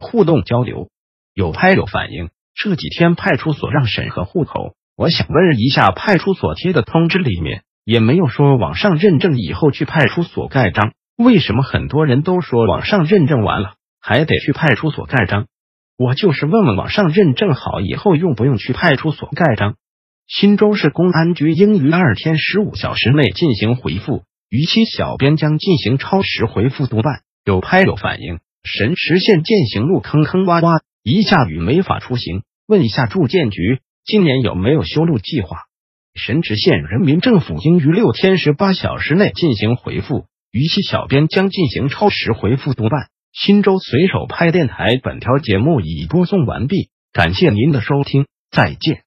互动交流，有拍有反应。这几天派出所让审核户口，我想问一下，派出所贴的通知里面也没有说网上认证以后去派出所盖章，为什么很多人都说网上认证完了还得去派出所盖章？我就是问问网上认证好以后用不用去派出所盖章？新州市公安局应于二天十五小时内进行回复，逾期小编将进行超时回复督办。有拍有反应。神池县践行路坑坑洼洼，一下雨没法出行。问一下住建局，今年有没有修路计划？神池县人民政府应于六天十八小时内进行回复，逾期小编将进行超时回复督办。新州随手拍电台本条节目已播送完毕，感谢您的收听，再见。